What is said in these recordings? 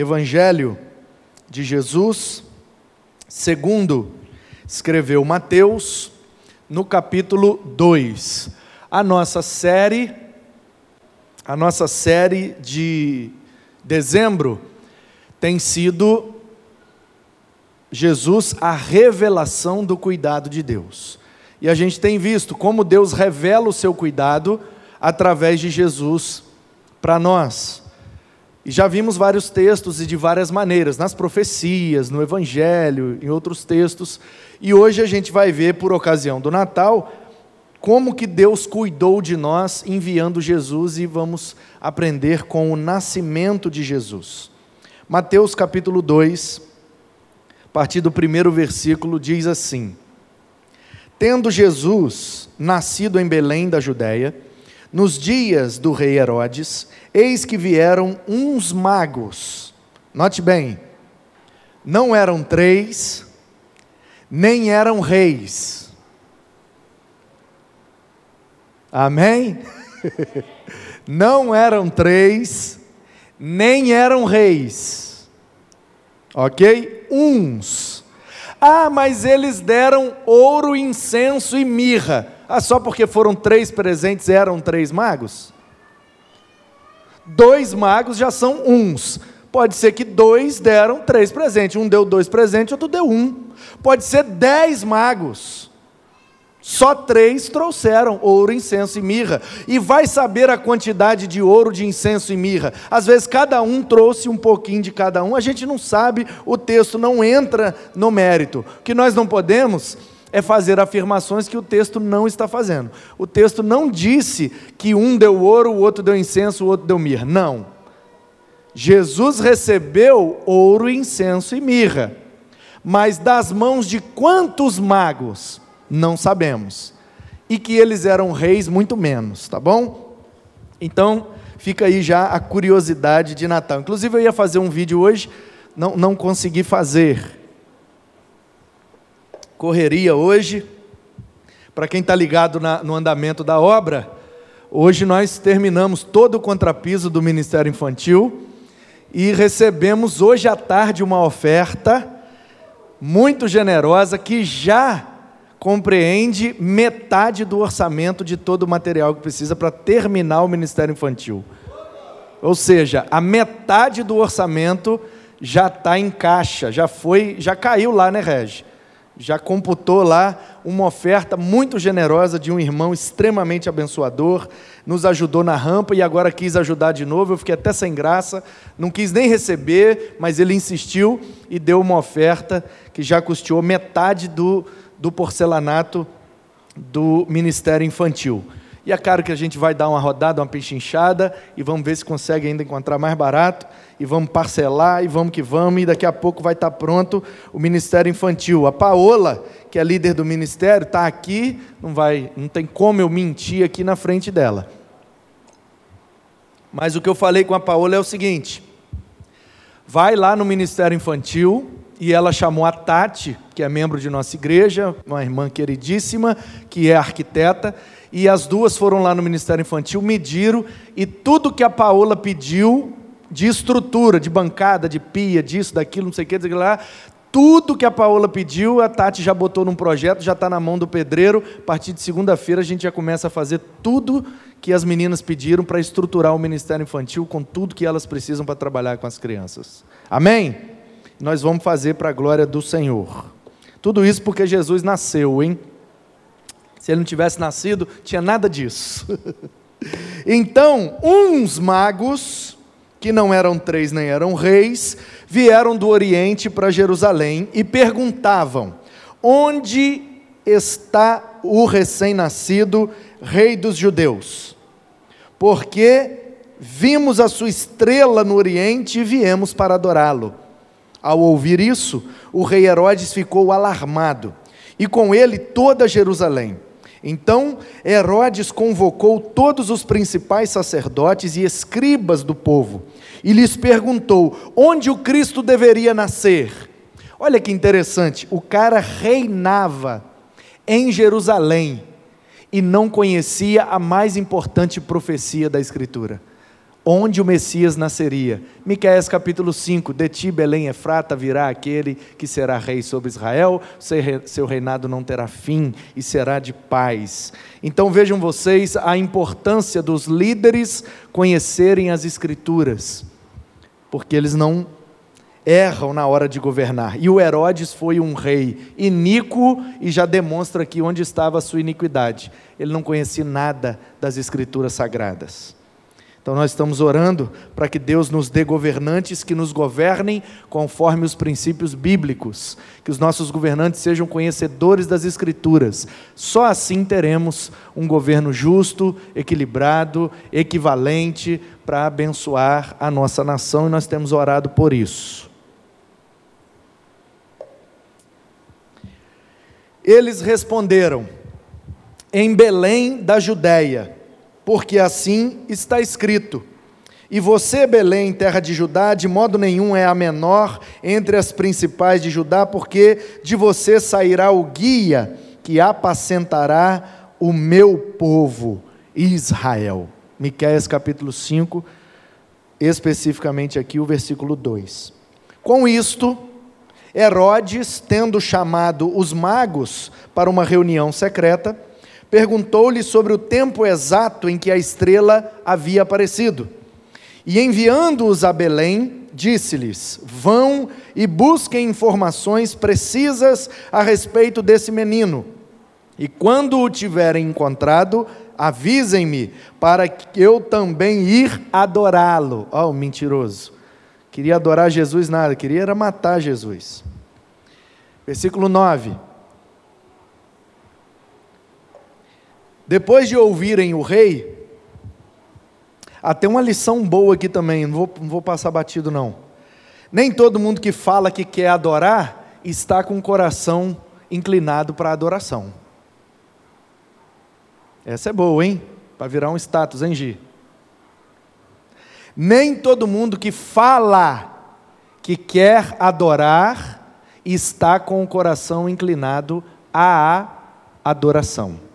Evangelho de Jesus, segundo escreveu Mateus, no capítulo 2. A nossa série, a nossa série de dezembro tem sido Jesus, a revelação do cuidado de Deus. E a gente tem visto como Deus revela o seu cuidado através de Jesus para nós. E já vimos vários textos e de várias maneiras, nas profecias, no Evangelho, em outros textos. E hoje a gente vai ver, por ocasião do Natal, como que Deus cuidou de nós enviando Jesus e vamos aprender com o nascimento de Jesus. Mateus capítulo 2, a partir do primeiro versículo, diz assim: Tendo Jesus nascido em Belém da Judéia, nos dias do rei Herodes, eis que vieram uns magos. Note bem, não eram três, nem eram reis. Amém? não eram três, nem eram reis. Ok? Uns. Ah, mas eles deram ouro, incenso e mirra. Ah, só porque foram três presentes eram três magos? Dois magos já são uns. Pode ser que dois deram três presentes. Um deu dois presentes, outro deu um. Pode ser dez magos. Só três trouxeram ouro, incenso e mirra. E vai saber a quantidade de ouro, de incenso e mirra. Às vezes cada um trouxe um pouquinho de cada um. A gente não sabe, o texto não entra no mérito. O que nós não podemos é fazer afirmações que o texto não está fazendo. O texto não disse que um deu ouro, o outro deu incenso, o outro deu mirra. Não. Jesus recebeu ouro, incenso e mirra. Mas das mãos de quantos magos? Não sabemos. E que eles eram reis, muito menos, tá bom? Então, fica aí já a curiosidade de Natal. Inclusive, eu ia fazer um vídeo hoje, não, não consegui fazer correria hoje. Para quem está ligado na, no andamento da obra, hoje nós terminamos todo o contrapiso do Ministério Infantil e recebemos hoje à tarde uma oferta muito generosa que já compreende metade do orçamento de todo o material que precisa para terminar o Ministério Infantil. Ou seja, a metade do orçamento já está em caixa, já foi, já caiu lá, né, Regi? já computou lá uma oferta muito generosa de um irmão extremamente abençoador, nos ajudou na rampa e agora quis ajudar de novo. Eu fiquei até sem graça, não quis nem receber, mas ele insistiu e deu uma oferta que já custeou metade do, do porcelanato do Ministério Infantil. E é claro que a gente vai dar uma rodada, uma pechinchada, e vamos ver se consegue ainda encontrar mais barato, e vamos parcelar, e vamos que vamos, e daqui a pouco vai estar pronto o Ministério Infantil. A Paola, que é líder do ministério, está aqui, não, vai, não tem como eu mentir aqui na frente dela. Mas o que eu falei com a Paola é o seguinte: vai lá no Ministério Infantil, e ela chamou a Tati, que é membro de nossa igreja, uma irmã queridíssima, que é arquiteta, e as duas foram lá no Ministério Infantil, mediram, e tudo que a Paola pediu, de estrutura, de bancada, de pia, disso, daquilo, não sei o que, lá, tudo que a Paola pediu, a Tati já botou num projeto, já está na mão do pedreiro. A partir de segunda-feira a gente já começa a fazer tudo que as meninas pediram para estruturar o Ministério Infantil com tudo que elas precisam para trabalhar com as crianças. Amém? Nós vamos fazer para a glória do Senhor. Tudo isso porque Jesus nasceu, hein? Se ele não tivesse nascido, tinha nada disso. então, uns magos, que não eram três nem eram reis, vieram do Oriente para Jerusalém e perguntavam: onde está o recém-nascido rei dos judeus? Porque vimos a sua estrela no Oriente e viemos para adorá-lo. Ao ouvir isso, o rei Herodes ficou alarmado, e com ele toda Jerusalém. Então Herodes convocou todos os principais sacerdotes e escribas do povo e lhes perguntou onde o Cristo deveria nascer. Olha que interessante, o cara reinava em Jerusalém e não conhecia a mais importante profecia da Escritura. Onde o Messias nasceria. Miqueias capítulo 5, de ti Belém Efrata virá aquele que será rei sobre Israel, seu reinado não terá fim e será de paz. Então vejam vocês a importância dos líderes conhecerem as escrituras, porque eles não erram na hora de governar. E o Herodes foi um rei iníquo e já demonstra aqui onde estava a sua iniquidade. Ele não conhecia nada das escrituras sagradas. Então nós estamos orando para que Deus nos dê governantes que nos governem conforme os princípios bíblicos, que os nossos governantes sejam conhecedores das Escrituras. Só assim teremos um governo justo, equilibrado, equivalente para abençoar a nossa nação e nós temos orado por isso. Eles responderam: em Belém da Judéia porque assim está escrito. E você, Belém, terra de Judá, de modo nenhum é a menor entre as principais de Judá, porque de você sairá o guia que apacentará o meu povo, Israel. Miqueias capítulo 5, especificamente aqui o versículo 2. Com isto, Herodes, tendo chamado os magos para uma reunião secreta, perguntou-lhe sobre o tempo exato em que a estrela havia aparecido. E enviando-os a Belém, disse-lhes: Vão e busquem informações precisas a respeito desse menino. E quando o tiverem encontrado, avisem-me, para que eu também ir adorá-lo. Ó, oh, mentiroso. Queria adorar Jesus nada, queria era matar Jesus. Versículo 9. Depois de ouvirem o rei, até uma lição boa aqui também, não vou, não vou passar batido não. Nem todo mundo que fala que quer adorar está com o coração inclinado para a adoração. Essa é boa, hein? Para virar um status, hein, Gi? Nem todo mundo que fala que quer adorar está com o coração inclinado à adoração.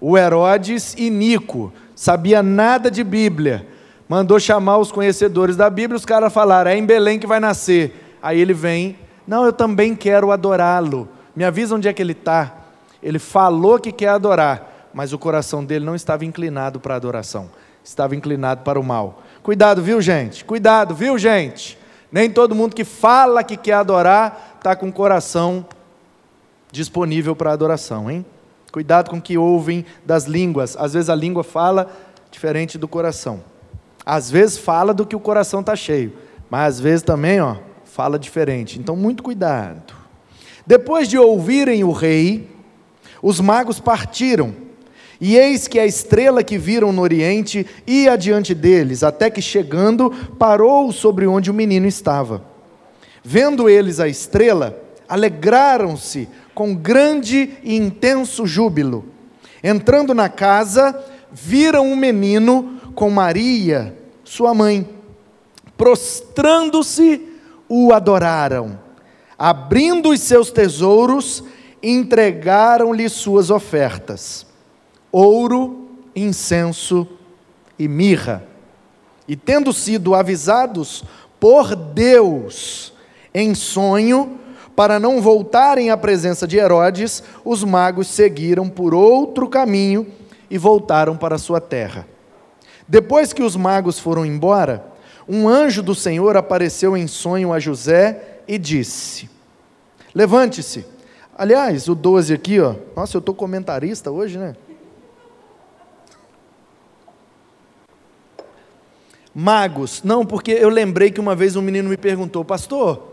O Herodes Nico sabia nada de Bíblia, mandou chamar os conhecedores da Bíblia, os caras falaram: é em Belém que vai nascer. Aí ele vem, não, eu também quero adorá-lo. Me avisa onde é que ele está. Ele falou que quer adorar, mas o coração dele não estava inclinado para a adoração, estava inclinado para o mal. Cuidado, viu, gente? Cuidado, viu, gente? Nem todo mundo que fala que quer adorar está com o coração disponível para adoração, hein? Cuidado com o que ouvem das línguas. Às vezes a língua fala diferente do coração. Às vezes fala do que o coração está cheio, mas às vezes também ó, fala diferente. Então, muito cuidado. Depois de ouvirem o rei, os magos partiram. E eis que a estrela que viram no oriente ia adiante deles, até que chegando, parou sobre onde o menino estava. Vendo eles a estrela, alegraram-se com grande e intenso júbilo. Entrando na casa, viram um menino com Maria, sua mãe. Prostrando-se, o adoraram. Abrindo os seus tesouros, entregaram-lhe suas ofertas: ouro, incenso e mirra. E tendo sido avisados por Deus em sonho, para não voltarem à presença de Herodes, os magos seguiram por outro caminho e voltaram para sua terra. Depois que os magos foram embora, um anjo do Senhor apareceu em sonho a José e disse: Levante-se. Aliás, o 12 aqui, ó. Nossa, eu estou comentarista hoje, né? Magos. Não, porque eu lembrei que uma vez um menino me perguntou, pastor,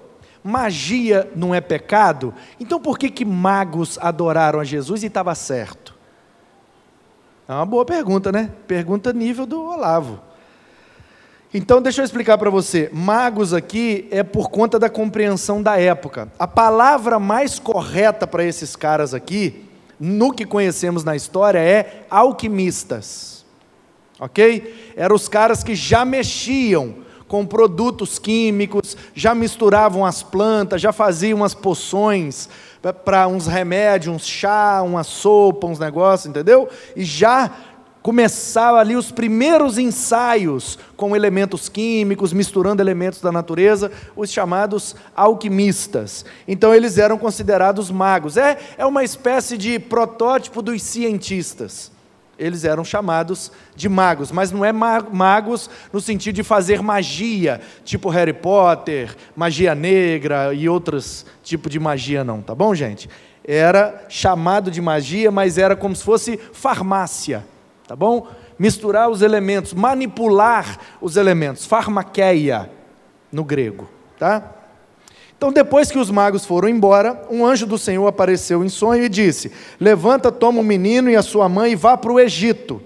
magia não é pecado? Então por que, que magos adoraram a Jesus e estava certo? É uma boa pergunta, né? Pergunta nível do Olavo. Então, deixa eu explicar para você. Magos aqui é por conta da compreensão da época. A palavra mais correta para esses caras aqui, no que conhecemos na história, é alquimistas. Ok? Eram os caras que já mexiam com produtos químicos, já misturavam as plantas, já faziam umas poções para uns remédios, uns chá, uma sopa, uns negócios, entendeu? E já começava ali os primeiros ensaios com elementos químicos, misturando elementos da natureza, os chamados alquimistas. Então eles eram considerados magos. É, é uma espécie de protótipo dos cientistas. Eles eram chamados de magos, mas não é magos no sentido de fazer magia, tipo Harry Potter, magia negra e outros tipos de magia, não, tá bom, gente? Era chamado de magia, mas era como se fosse farmácia tá bom? Misturar os elementos, manipular os elementos, farmaqueia no grego, tá? Então, depois que os magos foram embora, um anjo do Senhor apareceu em sonho e disse: Levanta, toma o menino e a sua mãe e vá para o Egito.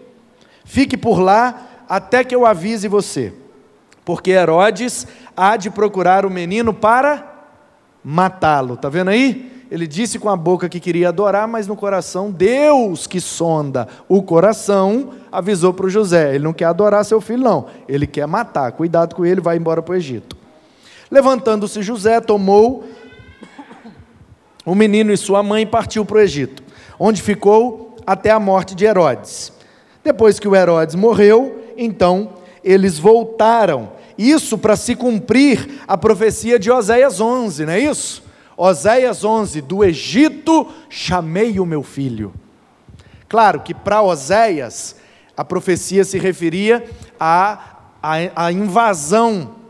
Fique por lá até que eu avise você. Porque Herodes há de procurar o menino para matá-lo. Está vendo aí? Ele disse com a boca que queria adorar, mas no coração, Deus que sonda o coração, avisou para o José: ele não quer adorar seu filho, não, ele quer matar. Cuidado com ele, vai embora para o Egito. Levantando-se José, tomou o menino e sua mãe e partiu para o Egito, onde ficou até a morte de Herodes. Depois que o Herodes morreu, então eles voltaram. Isso para se cumprir a profecia de Oséias 11, não é isso? Oséias 11: Do Egito chamei o meu filho. Claro que para Oséias, a profecia se referia à, à, à invasão,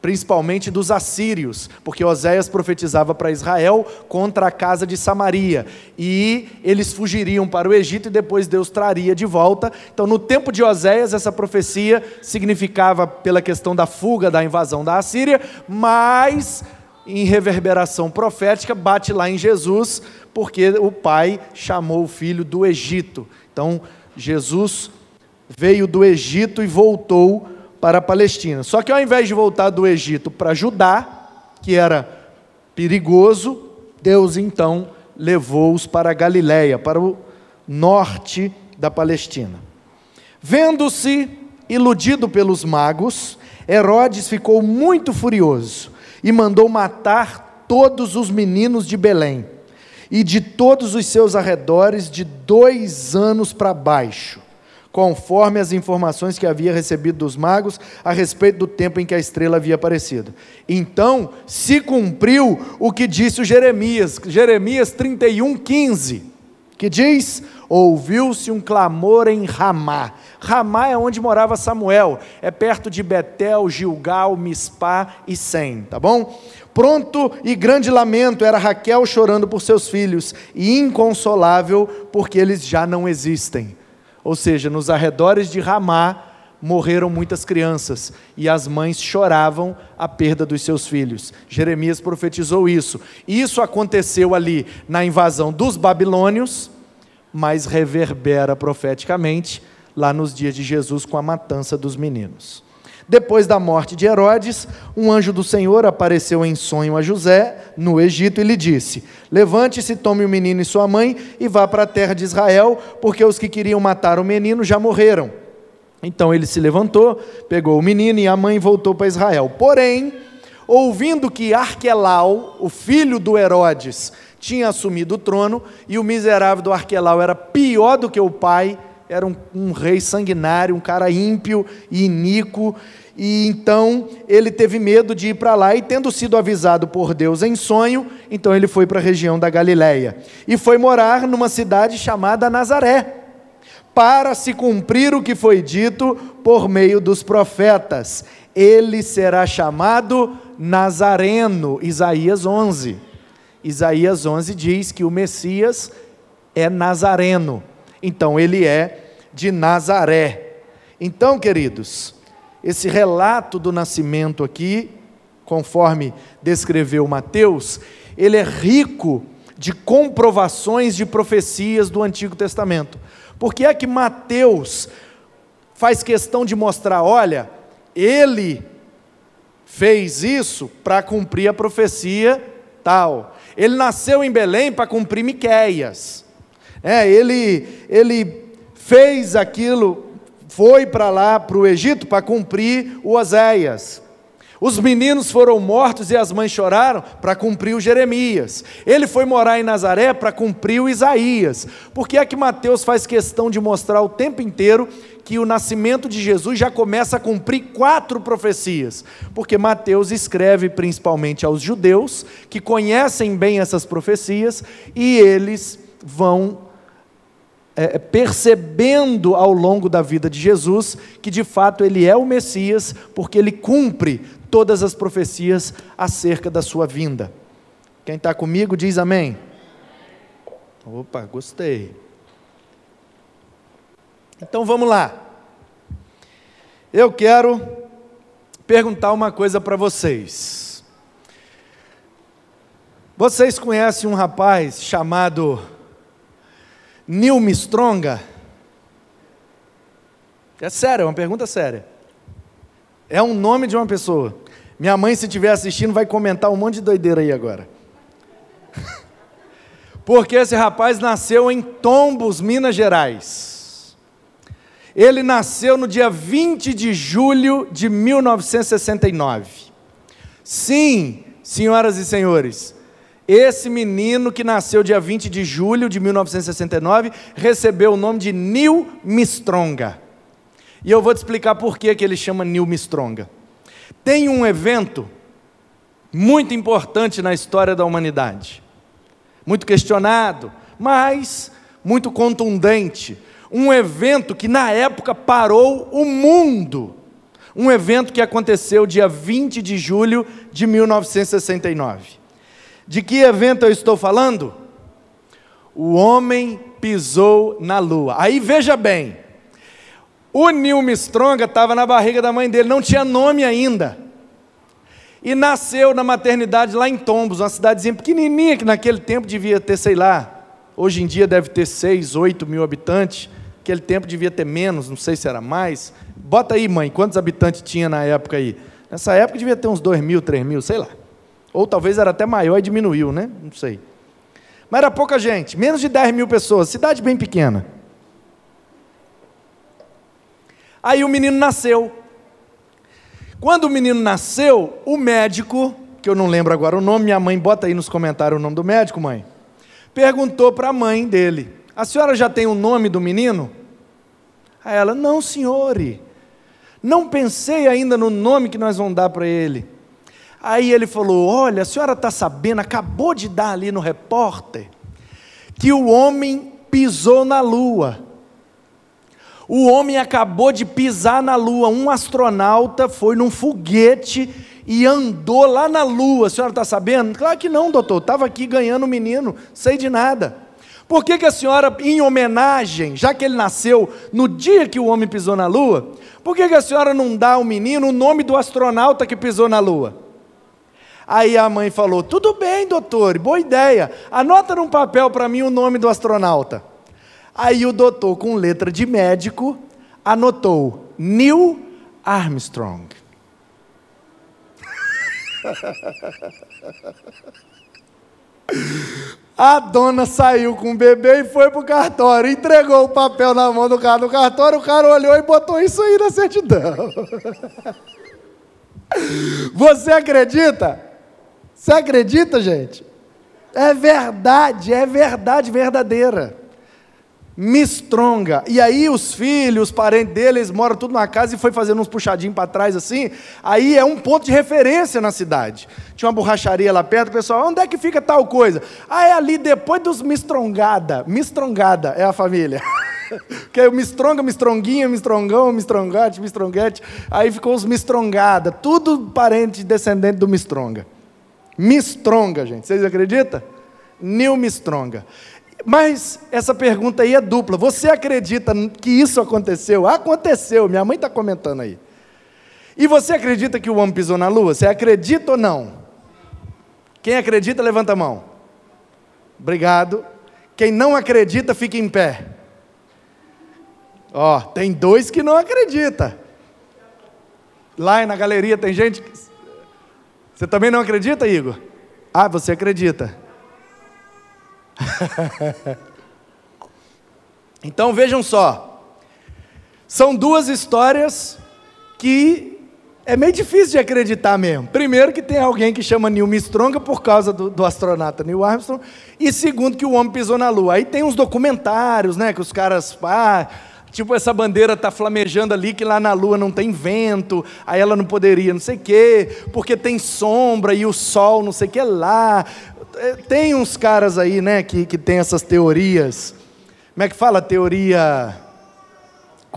principalmente dos assírios, porque Oséias profetizava para Israel contra a casa de Samaria, e eles fugiriam para o Egito e depois Deus traria de volta. Então, no tempo de Oséias, essa profecia significava pela questão da fuga, da invasão da Assíria, mas em reverberação profética, bate lá em Jesus, porque o pai chamou o filho do Egito. Então, Jesus veio do Egito e voltou para a Palestina. Só que ao invés de voltar do Egito para Judá, que era perigoso, Deus então levou-os para a Galiléia, para o norte da Palestina. Vendo-se iludido pelos magos, Herodes ficou muito furioso e mandou matar todos os meninos de Belém e de todos os seus arredores de dois anos para baixo, conforme as informações que havia recebido dos magos a respeito do tempo em que a estrela havia aparecido. Então se cumpriu o que disse o Jeremias, Jeremias 31, 15, que diz: Ouviu-se um clamor em Ramá Ramá é onde morava Samuel, é perto de Betel, Gilgal, Mispá e Sem, tá bom? Pronto e grande lamento era Raquel chorando por seus filhos, e inconsolável porque eles já não existem. Ou seja, nos arredores de Ramá morreram muitas crianças e as mães choravam a perda dos seus filhos. Jeremias profetizou isso. Isso aconteceu ali na invasão dos babilônios, mas reverbera profeticamente lá nos dias de Jesus com a matança dos meninos. Depois da morte de Herodes, um anjo do Senhor apareceu em sonho a José, no Egito, e lhe disse: Levante-se, tome o menino e sua mãe e vá para a terra de Israel, porque os que queriam matar o menino já morreram. Então ele se levantou, pegou o menino e a mãe voltou para Israel. Porém, ouvindo que Arquelau, o filho do Herodes, tinha assumido o trono e o miserável do Arquelau era pior do que o pai, era um, um rei sanguinário, um cara ímpio e iníquo, e então ele teve medo de ir para lá, e tendo sido avisado por Deus em sonho, então ele foi para a região da Galiléia e foi morar numa cidade chamada Nazaré, para se cumprir o que foi dito por meio dos profetas: ele será chamado Nazareno, Isaías 11. Isaías 11 diz que o Messias é nazareno. Então ele é de Nazaré. Então, queridos, esse relato do nascimento aqui, conforme descreveu Mateus, ele é rico de comprovações de profecias do Antigo Testamento. Porque é que Mateus faz questão de mostrar, olha, ele fez isso para cumprir a profecia tal. Ele nasceu em Belém para cumprir Miqueias. É, ele, ele fez aquilo, foi para lá, para o Egito, para cumprir o Oséias. Os meninos foram mortos e as mães choraram para cumprir o Jeremias. Ele foi morar em Nazaré para cumprir o Isaías. Por que é que Mateus faz questão de mostrar o tempo inteiro que o nascimento de Jesus já começa a cumprir quatro profecias? Porque Mateus escreve principalmente aos judeus que conhecem bem essas profecias e eles vão é, percebendo ao longo da vida de Jesus que de fato ele é o Messias, porque ele cumpre todas as profecias acerca da sua vinda. Quem está comigo diz amém. Opa, gostei. Então vamos lá. Eu quero perguntar uma coisa para vocês. Vocês conhecem um rapaz chamado Neil Mistronga? É sério, é uma pergunta séria. É um nome de uma pessoa. Minha mãe, se estiver assistindo, vai comentar um monte de doideira aí agora. Porque esse rapaz nasceu em Tombos, Minas Gerais. Ele nasceu no dia 20 de julho de 1969. Sim, senhoras e senhores, esse menino que nasceu dia 20 de julho de 1969 recebeu o nome de Neil Mistronga. E eu vou te explicar por que, que ele chama Neil Mistronga. Tem um evento muito importante na história da humanidade, muito questionado, mas muito contundente. Um evento que na época parou o mundo. Um evento que aconteceu dia 20 de julho de 1969. De que evento eu estou falando? O homem pisou na lua. Aí veja bem, o Neil Mistronga estava na barriga da mãe dele, não tinha nome ainda. E nasceu na maternidade lá em Tombos, uma cidadezinha pequenininha, que naquele tempo devia ter, sei lá, hoje em dia deve ter 6, 8 mil habitantes. Naquele tempo devia ter menos, não sei se era mais. Bota aí, mãe, quantos habitantes tinha na época aí? Nessa época devia ter uns 2 mil, 3 mil, sei lá. Ou talvez era até maior e diminuiu, né? Não sei. Mas era pouca gente, menos de 10 mil pessoas, cidade bem pequena. Aí o menino nasceu. Quando o menino nasceu, o médico, que eu não lembro agora o nome, minha mãe bota aí nos comentários o nome do médico, mãe, perguntou para a mãe dele: A senhora já tem o nome do menino? Aí ela: Não, senhor. Não pensei ainda no nome que nós vamos dar para ele. Aí ele falou: Olha, a senhora está sabendo, acabou de dar ali no repórter, que o homem pisou na lua. O homem acabou de pisar na Lua. Um astronauta foi num foguete e andou lá na Lua. A senhora está sabendo? Claro que não, doutor. Estava aqui ganhando o menino, sei de nada. Por que, que a senhora, em homenagem, já que ele nasceu no dia que o homem pisou na Lua, por que, que a senhora não dá ao menino o nome do astronauta que pisou na Lua? Aí a mãe falou: Tudo bem, doutor, boa ideia. Anota num papel para mim o nome do astronauta. Aí o doutor, com letra de médico, anotou Neil Armstrong. A dona saiu com o bebê e foi para o cartório, entregou o papel na mão do cara do cartório, o cara olhou e botou isso aí na certidão. Você acredita? Você acredita, gente? É verdade, é verdade verdadeira. Mistronga. E aí os filhos, os parentes deles moram tudo na casa e foi fazendo uns puxadinhos para trás assim. Aí é um ponto de referência na cidade. Tinha uma borracharia lá perto, o pessoal, onde é que fica tal coisa? Ah, é ali depois dos Mistrongada. Mistrongada é a família. que é o Mistronga, Mistronguinha, Mistrongão, Mistrongate, Mistronguete. Aí ficou os Mistrongada. Tudo parente descendente do Mistronga. Mistronga, gente. Vocês acreditam? Nil Mistronga. Mas essa pergunta aí é dupla. Você acredita que isso aconteceu? Aconteceu, minha mãe está comentando aí. E você acredita que o homem pisou na lua? Você acredita ou não? Quem acredita, levanta a mão. Obrigado. Quem não acredita, fica em pé. Ó, tem dois que não acreditam. Lá na galeria tem gente. Que... Você também não acredita, Igor? Ah, você acredita. então vejam só, são duas histórias que é meio difícil de acreditar mesmo. Primeiro que tem alguém que chama Neil Armstrong por causa do, do, astronauta Neil Armstrong, e segundo que o homem pisou na Lua. Aí tem uns documentários, né, que os caras, ah, tipo essa bandeira tá flamejando ali que lá na Lua não tem vento, aí ela não poderia, não sei o quê, porque tem sombra e o sol, não sei o que lá. É, tem uns caras aí, né, que, que tem essas teorias. Como é que fala teoria?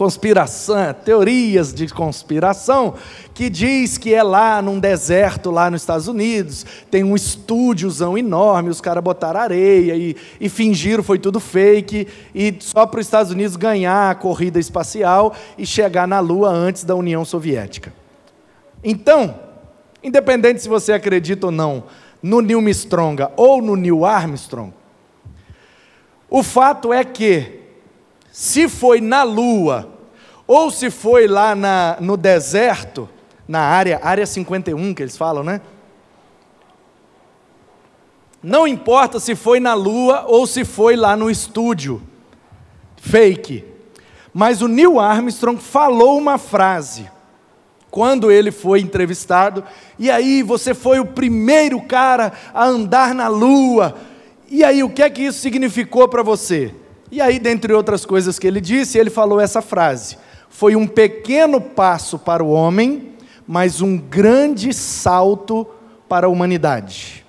Conspiração, teorias de conspiração, que diz que é lá num deserto, lá nos Estados Unidos, tem um estúdiozão enorme, os caras botaram areia e, e fingiram, foi tudo fake, e só para os Estados Unidos ganhar a corrida espacial e chegar na Lua antes da União Soviética. Então, independente se você acredita ou não no Neil Armstrong ou no Neil Armstrong, o fato é que se foi na lua, ou se foi lá na, no deserto, na área, área 51 que eles falam, né? Não importa se foi na lua ou se foi lá no estúdio, fake. Mas o Neil Armstrong falou uma frase quando ele foi entrevistado, e aí você foi o primeiro cara a andar na lua. E aí o que é que isso significou para você? E aí, dentre outras coisas que ele disse, ele falou essa frase: Foi um pequeno passo para o homem, mas um grande salto para a humanidade.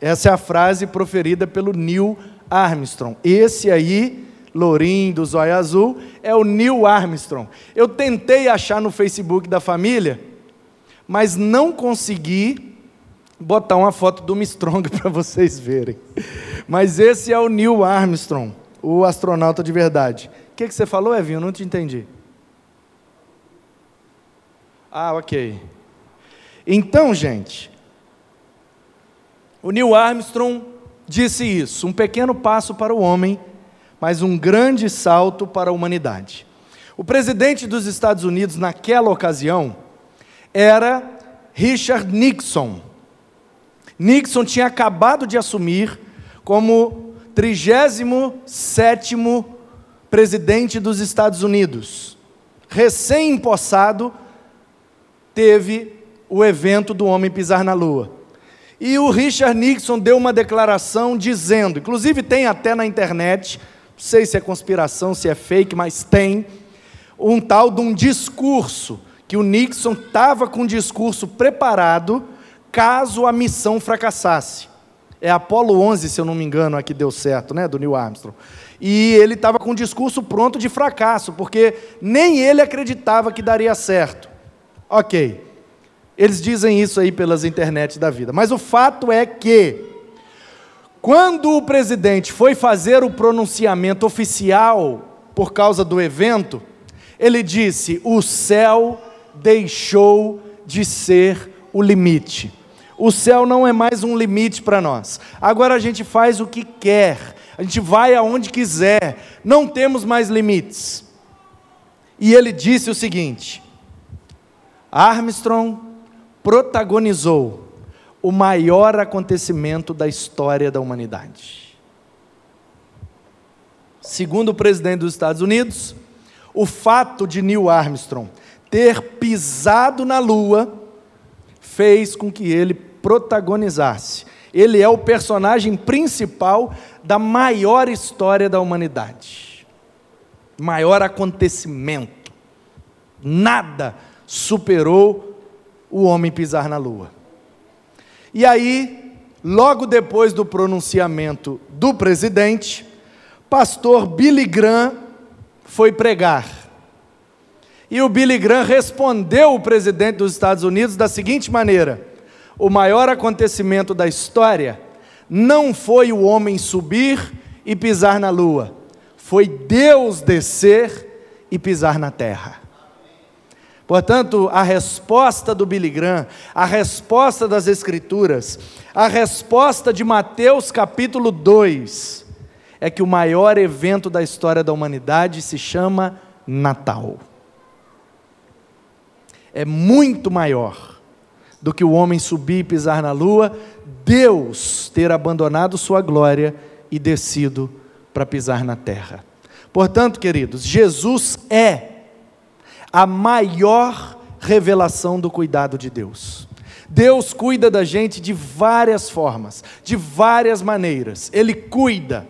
Essa é a frase proferida pelo Neil Armstrong. Esse aí, lourinho do zóio azul, é o Neil Armstrong. Eu tentei achar no Facebook da família, mas não consegui botar uma foto do Armstrong para vocês verem. Mas esse é o Neil Armstrong, o astronauta de verdade. O que, que você falou, Evinho? Eu não te entendi. Ah, ok. Então, gente, o Neil Armstrong disse isso: um pequeno passo para o homem, mas um grande salto para a humanidade. O presidente dos Estados Unidos, naquela ocasião, era Richard Nixon. Nixon tinha acabado de assumir como 37 presidente dos Estados Unidos. Recém-empossado, teve o evento do homem pisar na lua. E o Richard Nixon deu uma declaração dizendo, inclusive tem até na internet, não sei se é conspiração, se é fake, mas tem, um tal de um discurso, que o Nixon estava com um discurso preparado caso a missão fracassasse. É Apolo 11, se eu não me engano, a que deu certo, né, do Neil Armstrong. E ele estava com um discurso pronto de fracasso, porque nem ele acreditava que daria certo. Ok, eles dizem isso aí pelas internets da vida. Mas o fato é que, quando o presidente foi fazer o pronunciamento oficial por causa do evento, ele disse: o céu deixou de ser o limite. O céu não é mais um limite para nós. Agora a gente faz o que quer, a gente vai aonde quiser, não temos mais limites. E ele disse o seguinte: Armstrong protagonizou o maior acontecimento da história da humanidade. Segundo o presidente dos Estados Unidos, o fato de Neil Armstrong ter pisado na Lua fez com que ele protagonizasse. Ele é o personagem principal da maior história da humanidade. Maior acontecimento. Nada superou o homem pisar na lua. E aí, logo depois do pronunciamento do presidente, pastor Billy Graham foi pregar. E o Billy Graham respondeu o presidente dos Estados Unidos da seguinte maneira: o maior acontecimento da história não foi o homem subir e pisar na lua, foi Deus descer e pisar na terra. Portanto, a resposta do Billy Graham, a resposta das Escrituras, a resposta de Mateus capítulo 2, é que o maior evento da história da humanidade se chama Natal. É muito maior do que o homem subir e pisar na lua, Deus ter abandonado sua glória e descido para pisar na terra. Portanto, queridos, Jesus é a maior revelação do cuidado de Deus. Deus cuida da gente de várias formas, de várias maneiras. Ele cuida,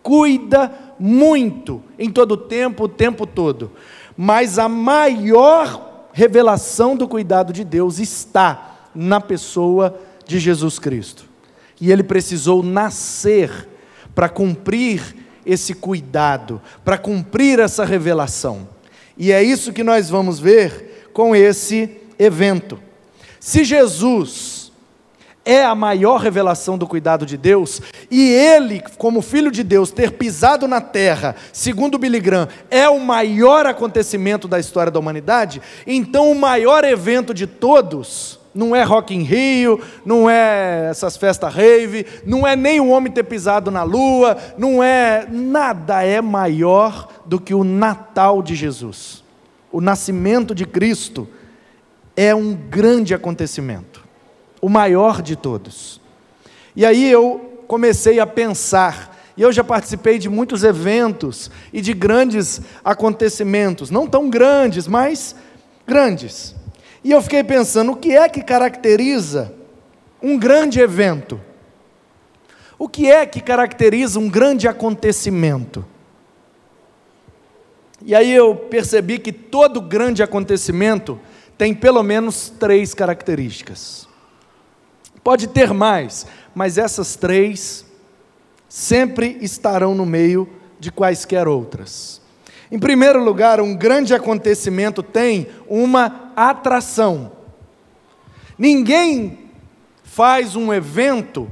cuida muito, em todo o tempo, o tempo todo. Mas a maior revelação do cuidado de Deus está na pessoa de Jesus Cristo. E ele precisou nascer para cumprir esse cuidado, para cumprir essa revelação. E é isso que nós vamos ver com esse evento. Se Jesus é a maior revelação do cuidado de Deus, e ele, como filho de Deus, ter pisado na terra, segundo Billy Graham, é o maior acontecimento da história da humanidade, então o maior evento de todos não é Rock in Rio, não é essas festas rave, não é nem o homem ter pisado na lua, não é nada é maior do que o Natal de Jesus. O nascimento de Cristo é um grande acontecimento, o maior de todos. E aí eu comecei a pensar, e eu já participei de muitos eventos e de grandes acontecimentos, não tão grandes, mas grandes. E eu fiquei pensando, o que é que caracteriza um grande evento? O que é que caracteriza um grande acontecimento? E aí eu percebi que todo grande acontecimento tem pelo menos três características. Pode ter mais, mas essas três sempre estarão no meio de quaisquer outras. Em primeiro lugar, um grande acontecimento tem uma atração. Ninguém faz um evento,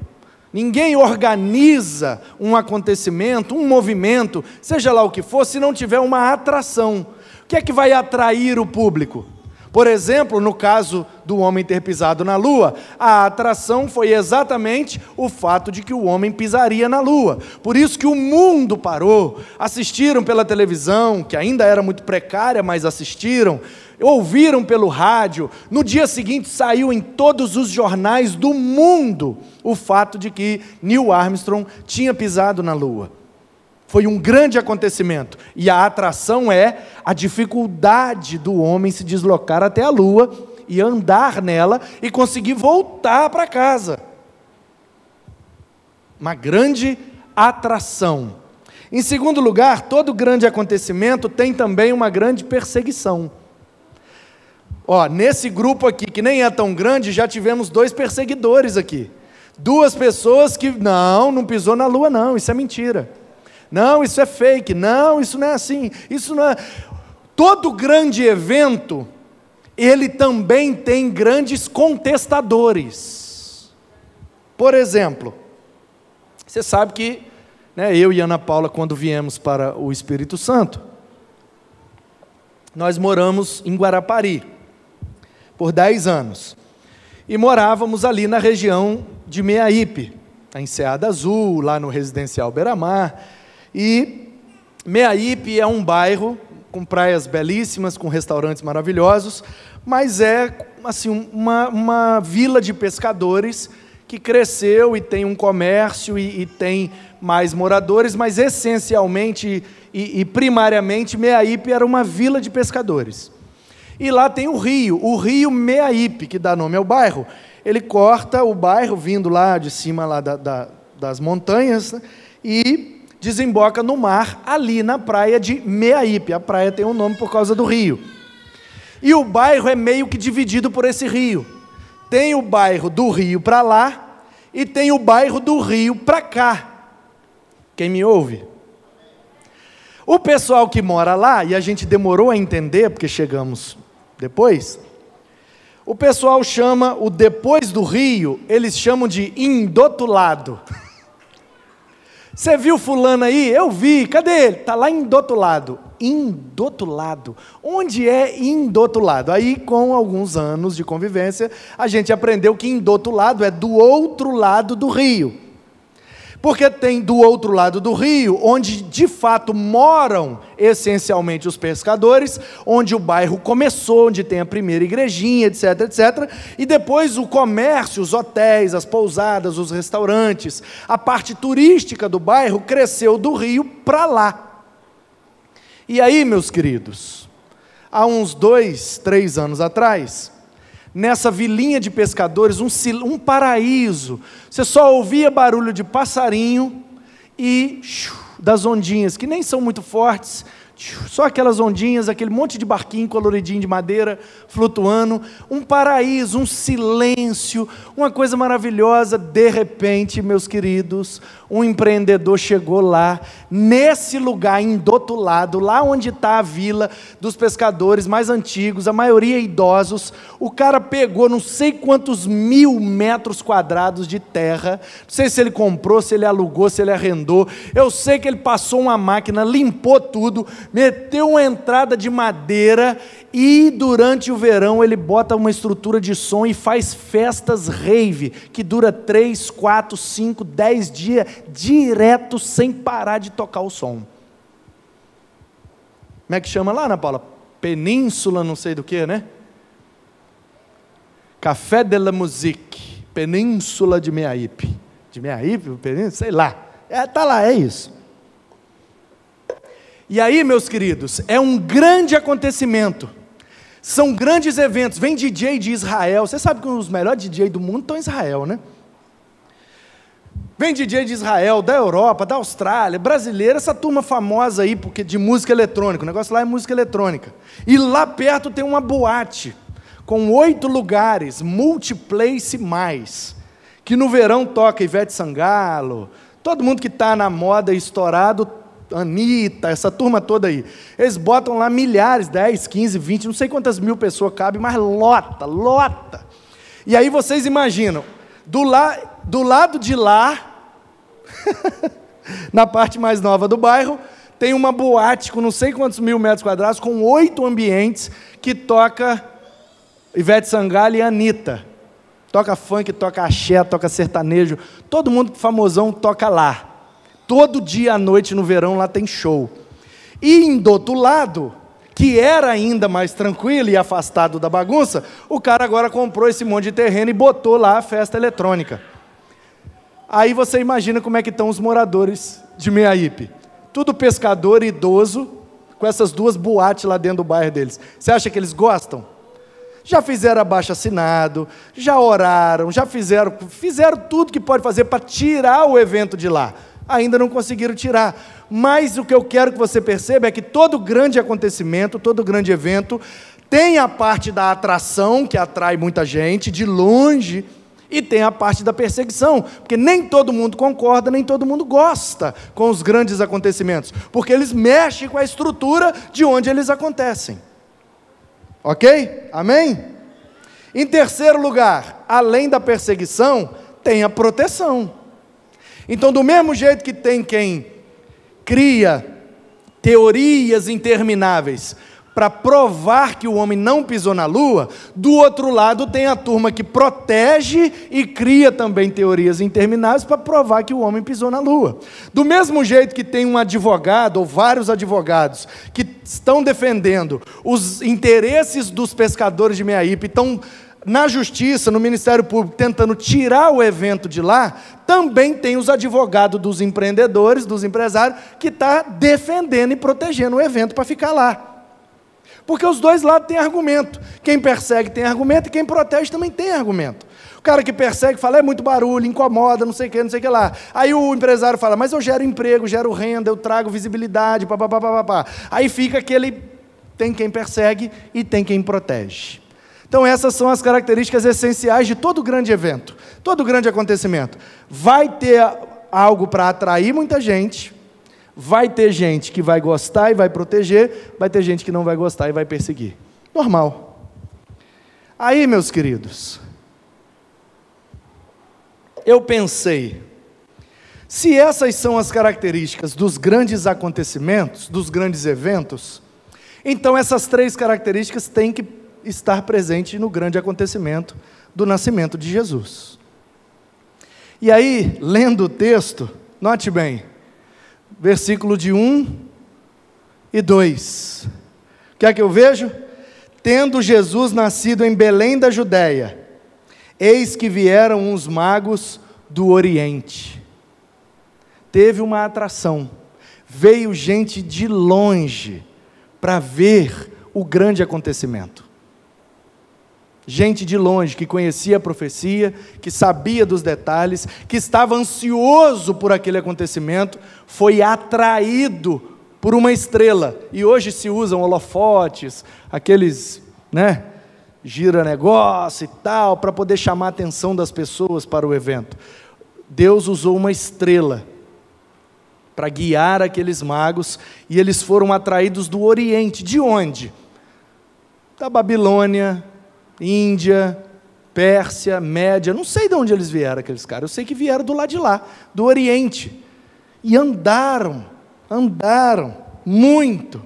ninguém organiza um acontecimento, um movimento, seja lá o que for, se não tiver uma atração. O que é que vai atrair o público? Por exemplo, no caso do homem ter pisado na lua, a atração foi exatamente o fato de que o homem pisaria na lua. Por isso que o mundo parou. Assistiram pela televisão, que ainda era muito precária, mas assistiram. Ouviram pelo rádio. No dia seguinte saiu em todos os jornais do mundo o fato de que Neil Armstrong tinha pisado na lua. Foi um grande acontecimento. E a atração é a dificuldade do homem se deslocar até a lua e andar nela e conseguir voltar para casa. Uma grande atração. Em segundo lugar, todo grande acontecimento tem também uma grande perseguição. Ó, nesse grupo aqui, que nem é tão grande, já tivemos dois perseguidores aqui. Duas pessoas que, não, não pisou na lua, não, isso é mentira. Não, isso é fake. Não, isso não é assim. Isso não é. Todo grande evento, ele também tem grandes contestadores. Por exemplo, você sabe que né, eu e Ana Paula, quando viemos para o Espírito Santo, nós moramos em Guarapari por 10 anos. E morávamos ali na região de Meaípe, em Enseada Azul, lá no residencial Beira-Mar. E Meaípe é um bairro com praias belíssimas, com restaurantes maravilhosos, mas é assim uma, uma vila de pescadores que cresceu e tem um comércio e, e tem mais moradores, mas essencialmente e, e primariamente Meaípe era uma vila de pescadores. E lá tem o rio, o rio Meaípe, que dá nome ao bairro. Ele corta o bairro vindo lá de cima lá da, da, das montanhas né, e desemboca no mar, ali na praia de Meaípe. A praia tem um nome por causa do rio. E o bairro é meio que dividido por esse rio. Tem o bairro do rio para lá e tem o bairro do rio para cá. Quem me ouve? O pessoal que mora lá, e a gente demorou a entender, porque chegamos depois, o pessoal chama o depois do rio, eles chamam de indotulado. Você viu fulano aí? Eu vi. Cadê ele? Está lá em do outro lado. Indo lado. Onde é indo outro lado? Aí, com alguns anos de convivência, a gente aprendeu que indo outro lado é do outro lado do rio. Porque tem do outro lado do rio, onde de fato moram essencialmente os pescadores, onde o bairro começou, onde tem a primeira igrejinha, etc, etc. E depois o comércio, os hotéis, as pousadas, os restaurantes, a parte turística do bairro cresceu do rio para lá. E aí, meus queridos, há uns dois, três anos atrás, nessa vilinha de pescadores, um, um paraíso. Você só ouvia barulho de passarinho e das ondinhas, que nem são muito fortes, só aquelas ondinhas, aquele monte de barquinho coloridinho de madeira flutuando, um paraíso, um silêncio, uma coisa maravilhosa. De repente, meus queridos, um empreendedor chegou lá, nesse lugar indotulado, lá onde está a vila dos pescadores mais antigos, a maioria idosos. O cara pegou não sei quantos mil metros quadrados de terra, não sei se ele comprou, se ele alugou, se ele arrendou. Eu sei que ele passou uma máquina, limpou tudo, meteu uma entrada de madeira e durante o verão ele bota uma estrutura de som e faz festas rave, que dura 3, 4, 5, 10 dias direto sem parar de tocar o som. Como é que chama lá, Ana Paula? Península, não sei do que, né? Café de la Musique, Península de Meaípe. De Meaípe, Península, sei lá. É, tá lá, é isso. E aí, meus queridos, é um grande acontecimento são grandes eventos. Vem DJ de Israel. Você sabe que os melhores DJ do mundo estão em Israel, né? Vem DJ de Israel, da Europa, da Austrália, brasileira, essa turma famosa aí porque de música eletrônica. O negócio lá é música eletrônica. E lá perto tem uma boate com oito lugares, multiplace mais, que no verão toca Ivete Sangalo. Todo mundo que está na moda estourado Anitta, essa turma toda aí. Eles botam lá milhares, 10, 15, 20, não sei quantas mil pessoas cabem, mas lota, lota. E aí vocês imaginam, do, la, do lado de lá, na parte mais nova do bairro, tem uma boate com não sei quantos mil metros quadrados, com oito ambientes, que toca Ivete Sangalo e Anitta. Toca funk, toca axé, toca sertanejo, todo mundo famosão toca lá. Todo dia à noite no verão lá tem show. E do outro lado, que era ainda mais tranquilo e afastado da bagunça, o cara agora comprou esse monte de terreno e botou lá a festa eletrônica. Aí você imagina como é que estão os moradores de Meaípe. Tudo pescador idoso, com essas duas boates lá dentro do bairro deles. Você acha que eles gostam? Já fizeram abaixo assinado, já oraram, já fizeram, fizeram tudo que pode fazer para tirar o evento de lá ainda não conseguiram tirar. Mas o que eu quero que você perceba é que todo grande acontecimento, todo grande evento, tem a parte da atração, que atrai muita gente de longe, e tem a parte da perseguição, porque nem todo mundo concorda, nem todo mundo gosta com os grandes acontecimentos, porque eles mexem com a estrutura de onde eles acontecem. Ok? Amém? Em terceiro lugar, além da perseguição, tem a proteção. Então, do mesmo jeito que tem quem cria teorias intermináveis para provar que o homem não pisou na lua, do outro lado tem a turma que protege e cria também teorias intermináveis para provar que o homem pisou na lua. Do mesmo jeito que tem um advogado ou vários advogados que estão defendendo os interesses dos pescadores de Meaípe, estão na justiça, no Ministério Público, tentando tirar o evento de lá, também tem os advogados dos empreendedores, dos empresários, que está defendendo e protegendo o evento para ficar lá. Porque os dois lados têm argumento. Quem persegue tem argumento e quem protege também tem argumento. O cara que persegue fala, é muito barulho, incomoda, não sei o que, não sei o que lá. Aí o empresário fala, mas eu gero emprego, gero renda, eu trago visibilidade, papapá. Aí fica aquele, tem quem persegue e tem quem protege. Então, essas são as características essenciais de todo grande evento, todo grande acontecimento. Vai ter algo para atrair muita gente, vai ter gente que vai gostar e vai proteger, vai ter gente que não vai gostar e vai perseguir. Normal. Aí, meus queridos, eu pensei, se essas são as características dos grandes acontecimentos, dos grandes eventos, então essas três características têm que estar presente no grande acontecimento do nascimento de Jesus. E aí, lendo o texto, note bem, versículo de 1 e 2. O que é que eu vejo? Tendo Jesus nascido em Belém da Judéia, eis que vieram uns magos do Oriente. Teve uma atração, veio gente de longe para ver o grande acontecimento. Gente de longe que conhecia a profecia, que sabia dos detalhes, que estava ansioso por aquele acontecimento, foi atraído por uma estrela. E hoje se usam holofotes, aqueles, né, gira negócio e tal, para poder chamar a atenção das pessoas para o evento. Deus usou uma estrela para guiar aqueles magos e eles foram atraídos do Oriente. De onde? Da Babilônia, Índia, Pérsia, Média, não sei de onde eles vieram, aqueles caras, eu sei que vieram do lado de lá, do Oriente. E andaram, andaram muito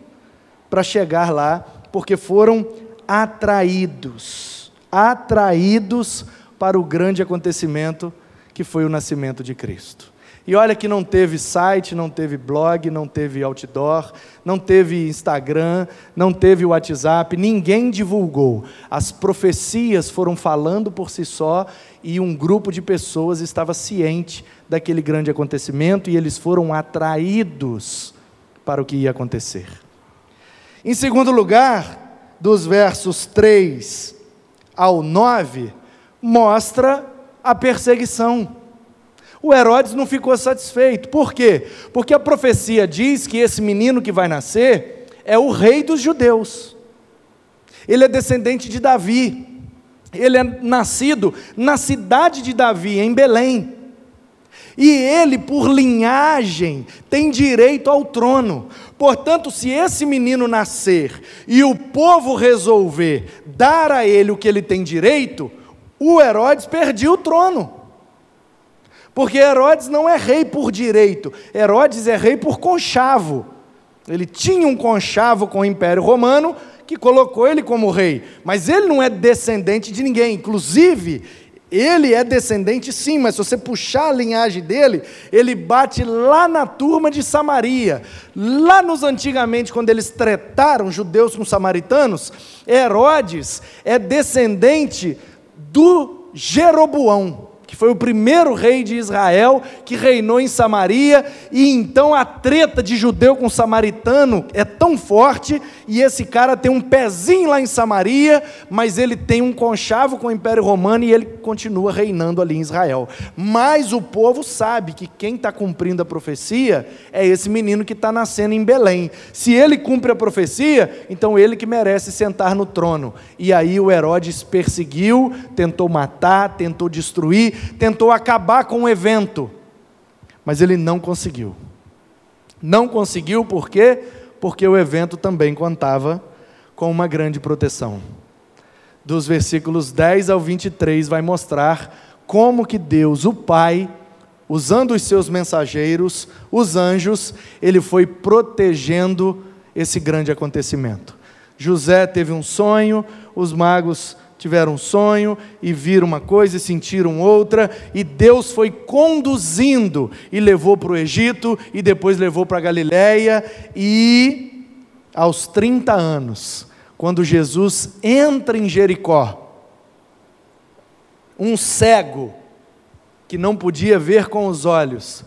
para chegar lá, porque foram atraídos, atraídos para o grande acontecimento que foi o nascimento de Cristo. E olha que não teve site, não teve blog, não teve outdoor, não teve Instagram, não teve WhatsApp, ninguém divulgou. As profecias foram falando por si só e um grupo de pessoas estava ciente daquele grande acontecimento e eles foram atraídos para o que ia acontecer. Em segundo lugar, dos versos 3 ao 9, mostra a perseguição. O Herodes não ficou satisfeito. Por quê? Porque a profecia diz que esse menino que vai nascer é o rei dos judeus. Ele é descendente de Davi. Ele é nascido na cidade de Davi, em Belém. E ele, por linhagem, tem direito ao trono. Portanto, se esse menino nascer e o povo resolver dar a ele o que ele tem direito, o Herodes perdia o trono. Porque Herodes não é rei por direito, Herodes é rei por conchavo. Ele tinha um conchavo com o Império Romano que colocou ele como rei, mas ele não é descendente de ninguém. Inclusive, ele é descendente sim, mas se você puxar a linhagem dele, ele bate lá na turma de Samaria. Lá nos antigamente, quando eles tretaram judeus com samaritanos, Herodes é descendente do Jeroboão que foi o primeiro rei de Israel que reinou em Samaria, e então a treta de judeu com samaritano é tão forte, e esse cara tem um pezinho lá em Samaria, mas ele tem um conchavo com o Império Romano e ele continua reinando ali em Israel. Mas o povo sabe que quem está cumprindo a profecia é esse menino que está nascendo em Belém. Se ele cumpre a profecia, então ele que merece sentar no trono. E aí o Herodes perseguiu, tentou matar, tentou destruir, tentou acabar com o evento, mas ele não conseguiu. Não conseguiu por quê? Porque o evento também contava com uma grande proteção. Dos versículos 10 ao 23 vai mostrar como que Deus, o Pai, usando os seus mensageiros, os anjos, ele foi protegendo esse grande acontecimento. José teve um sonho, os magos tiveram um sonho e viram uma coisa e sentiram outra, e Deus foi conduzindo e levou para o Egito e depois levou para a Galiléia e aos 30 anos, quando Jesus entra em Jericó, um cego que não podia ver com os olhos,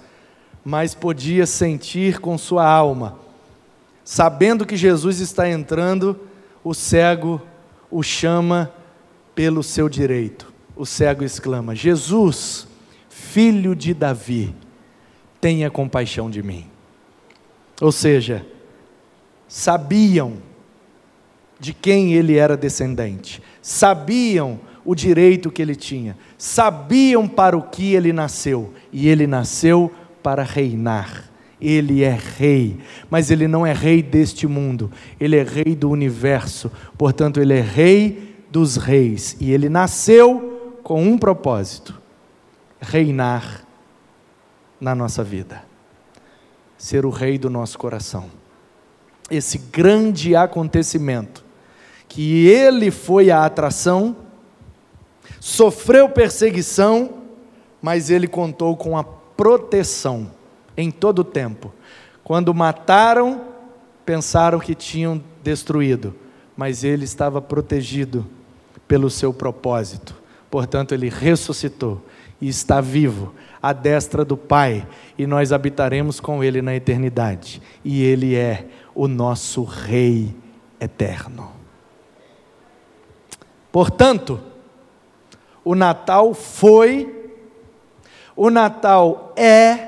mas podia sentir com sua alma, sabendo que Jesus está entrando, o cego o chama pelo seu direito. O cego exclama: Jesus, filho de Davi, tenha compaixão de mim. Ou seja, sabiam de quem ele era descendente, sabiam o direito que ele tinha, sabiam para o que ele nasceu, e ele nasceu para reinar. Ele é rei, mas ele não é rei deste mundo, ele é rei do universo, portanto, ele é rei dos reis. E ele nasceu com um propósito: reinar na nossa vida, ser o rei do nosso coração. Esse grande acontecimento, que ele foi a atração, sofreu perseguição, mas ele contou com a proteção em todo o tempo. Quando mataram, pensaram que tinham destruído, mas ele estava protegido pelo seu propósito. Portanto, ele ressuscitou e está vivo à destra do Pai, e nós habitaremos com ele na eternidade. E ele é o nosso rei eterno. Portanto, o Natal foi, o Natal é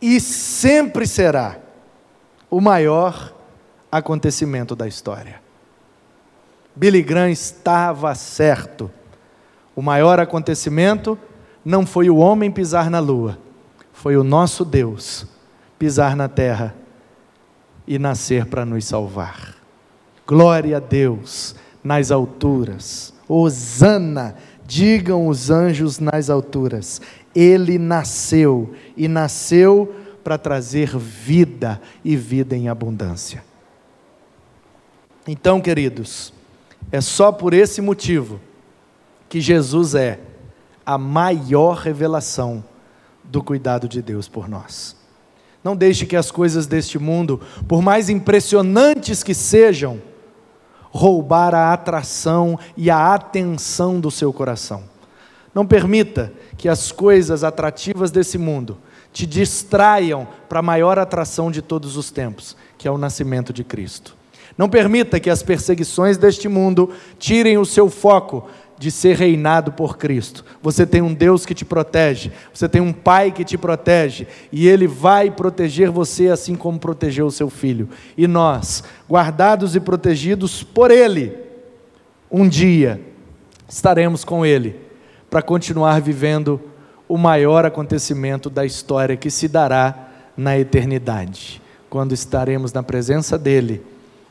e sempre será o maior acontecimento da história. Billy Graham estava certo. O maior acontecimento não foi o homem pisar na lua, foi o nosso Deus pisar na terra e nascer para nos salvar. Glória a Deus nas alturas. Hosana, digam os anjos nas alturas. Ele nasceu e nasceu para trazer vida e vida em abundância. Então, queridos, é só por esse motivo que Jesus é a maior revelação do cuidado de Deus por nós. Não deixe que as coisas deste mundo, por mais impressionantes que sejam, roubar a atração e a atenção do seu coração. Não permita que as coisas atrativas desse mundo te distraiam para a maior atração de todos os tempos, que é o nascimento de Cristo. Não permita que as perseguições deste mundo tirem o seu foco de ser reinado por Cristo. Você tem um Deus que te protege, você tem um Pai que te protege, e Ele vai proteger você assim como protegeu o seu filho. E nós, guardados e protegidos por Ele, um dia estaremos com Ele para continuar vivendo o maior acontecimento da história que se dará na eternidade, quando estaremos na presença dEle,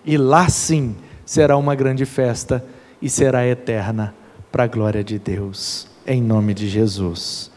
e lá sim será uma grande festa e será eterna para a glória de Deus, em nome de Jesus.